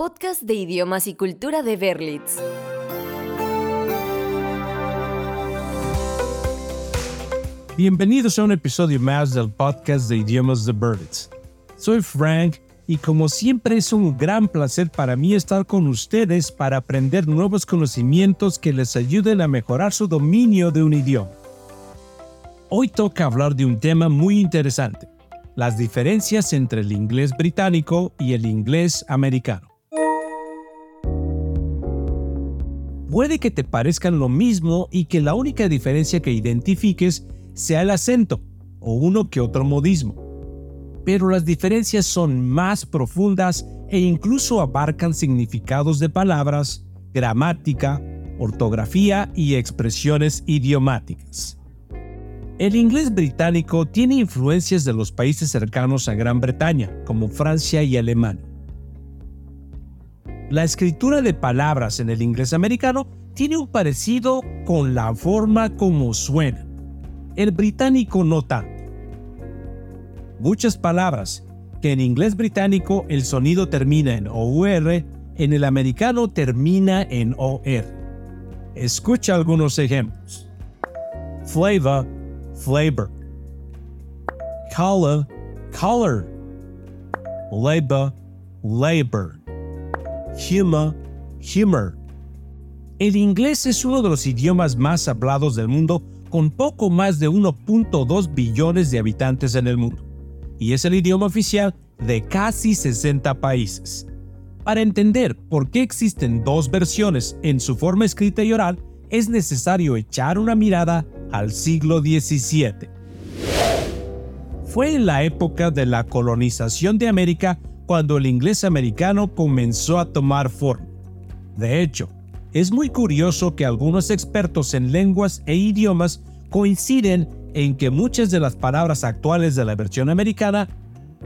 podcast de idiomas y cultura de Berlitz. Bienvenidos a un episodio más del podcast de idiomas de Berlitz. Soy Frank y como siempre es un gran placer para mí estar con ustedes para aprender nuevos conocimientos que les ayuden a mejorar su dominio de un idioma. Hoy toca hablar de un tema muy interesante, las diferencias entre el inglés británico y el inglés americano. Puede que te parezcan lo mismo y que la única diferencia que identifiques sea el acento o uno que otro modismo. Pero las diferencias son más profundas e incluso abarcan significados de palabras, gramática, ortografía y expresiones idiomáticas. El inglés británico tiene influencias de los países cercanos a Gran Bretaña, como Francia y Alemania. La escritura de palabras en el inglés americano tiene un parecido con la forma como suena. El británico no tanto. Muchas palabras que en inglés británico el sonido termina en OR, en el americano termina en OR. Escucha algunos ejemplos. Flavor flavor. Color, color. Labor, labor. Humor, humor. El inglés es uno de los idiomas más hablados del mundo con poco más de 1.2 billones de habitantes en el mundo, y es el idioma oficial de casi 60 países. Para entender por qué existen dos versiones en su forma escrita y oral, es necesario echar una mirada al siglo XVII. Fue en la época de la colonización de América cuando el inglés americano comenzó a tomar forma. De hecho, es muy curioso que algunos expertos en lenguas e idiomas coinciden en que muchas de las palabras actuales de la versión americana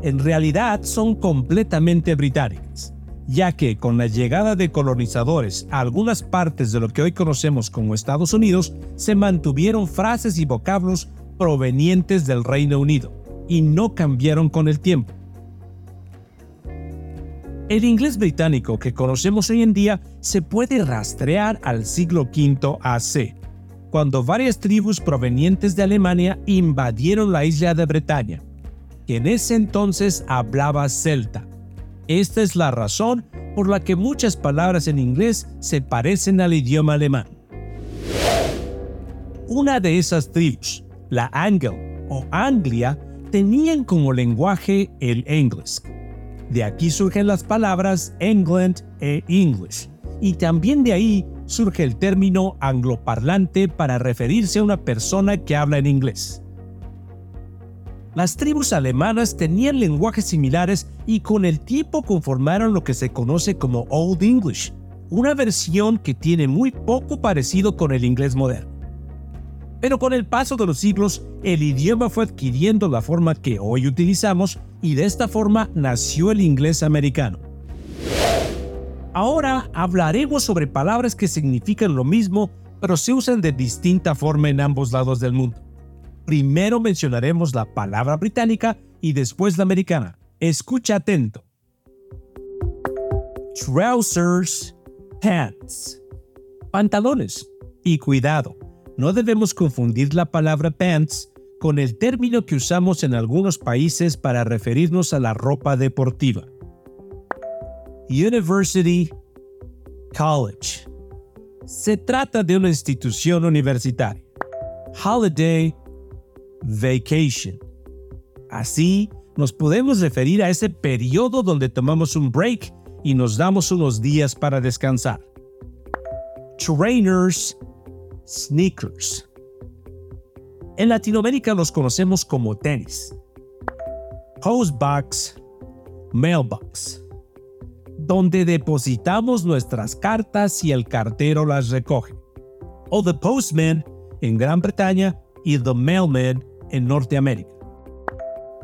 en realidad son completamente británicas ya que con la llegada de colonizadores a algunas partes de lo que hoy conocemos como Estados Unidos, se mantuvieron frases y vocablos provenientes del Reino Unido, y no cambiaron con el tiempo. El inglés británico que conocemos hoy en día se puede rastrear al siglo V AC, cuando varias tribus provenientes de Alemania invadieron la isla de Bretaña, que en ese entonces hablaba celta esta es la razón por la que muchas palabras en inglés se parecen al idioma alemán. Una de esas tribus, la Angel o Anglia, tenían como lenguaje el inglés. De aquí surgen las palabras England e English, y también de ahí surge el término angloparlante para referirse a una persona que habla en inglés. Las tribus alemanas tenían lenguajes similares y con el tiempo conformaron lo que se conoce como Old English, una versión que tiene muy poco parecido con el inglés moderno. Pero con el paso de los siglos, el idioma fue adquiriendo la forma que hoy utilizamos y de esta forma nació el inglés americano. Ahora hablaremos sobre palabras que significan lo mismo, pero se usan de distinta forma en ambos lados del mundo. Primero mencionaremos la palabra británica y después la americana. Escucha atento. Trousers, pants. Pantalones. Y cuidado, no debemos confundir la palabra pants con el término que usamos en algunos países para referirnos a la ropa deportiva. University, college. Se trata de una institución universitaria. Holiday, vacation. Así, nos podemos referir a ese periodo donde tomamos un break y nos damos unos días para descansar. Trainers, sneakers. En Latinoamérica los conocemos como tenis. Postbox, mailbox. Donde depositamos nuestras cartas y el cartero las recoge. O the postman en Gran Bretaña y the mailman en Norteamérica.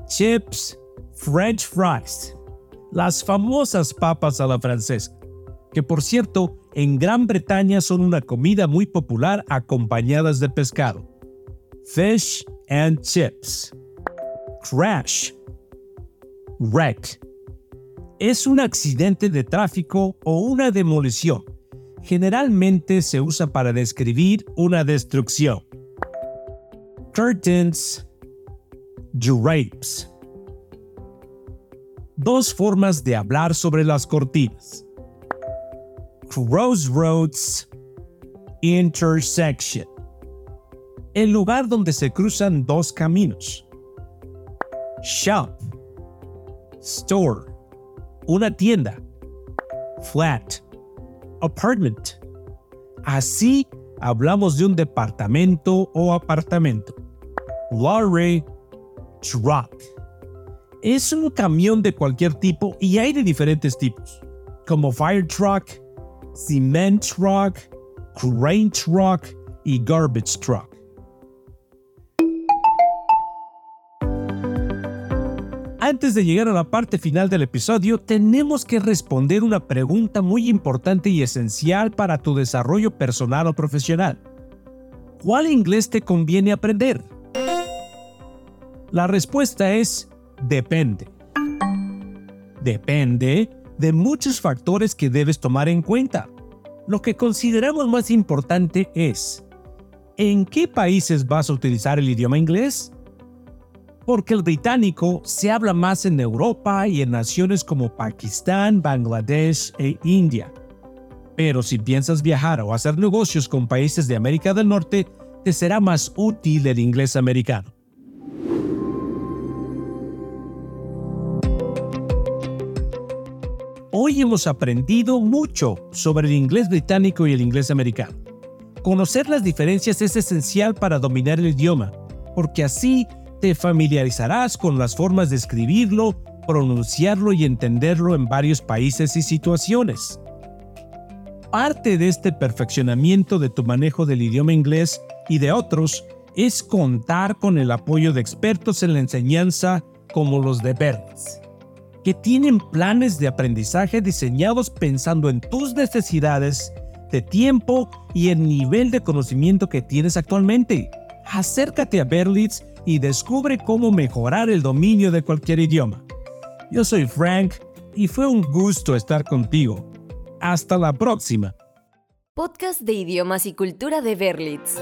Chips, French fries, las famosas papas a la francesa, que por cierto en Gran Bretaña son una comida muy popular acompañadas de pescado. Fish and chips. Crash. Wreck. es un accidente de tráfico o una demolición. Generalmente se usa para describir una destrucción. Curtains, drapes. Dos formas de hablar sobre las cortinas. Crossroads, intersection. El lugar donde se cruzan dos caminos. Shop, store una tienda. Flat. Apartment. Así hablamos de un departamento o apartamento. Lorry. Truck. Es un camión de cualquier tipo y hay de diferentes tipos, como fire truck, cement truck, crane truck y garbage truck. Antes de llegar a la parte final del episodio, tenemos que responder una pregunta muy importante y esencial para tu desarrollo personal o profesional. ¿Cuál inglés te conviene aprender? La respuesta es depende. Depende de muchos factores que debes tomar en cuenta. Lo que consideramos más importante es, ¿en qué países vas a utilizar el idioma inglés? porque el británico se habla más en Europa y en naciones como Pakistán, Bangladesh e India. Pero si piensas viajar o hacer negocios con países de América del Norte, te será más útil el inglés americano. Hoy hemos aprendido mucho sobre el inglés británico y el inglés americano. Conocer las diferencias es esencial para dominar el idioma, porque así te familiarizarás con las formas de escribirlo, pronunciarlo y entenderlo en varios países y situaciones. Parte de este perfeccionamiento de tu manejo del idioma inglés y de otros es contar con el apoyo de expertos en la enseñanza como los de Berlitz, que tienen planes de aprendizaje diseñados pensando en tus necesidades de tiempo y el nivel de conocimiento que tienes actualmente. Acércate a Berlitz y descubre cómo mejorar el dominio de cualquier idioma. Yo soy Frank y fue un gusto estar contigo. Hasta la próxima. Podcast de idiomas y cultura de Berlitz.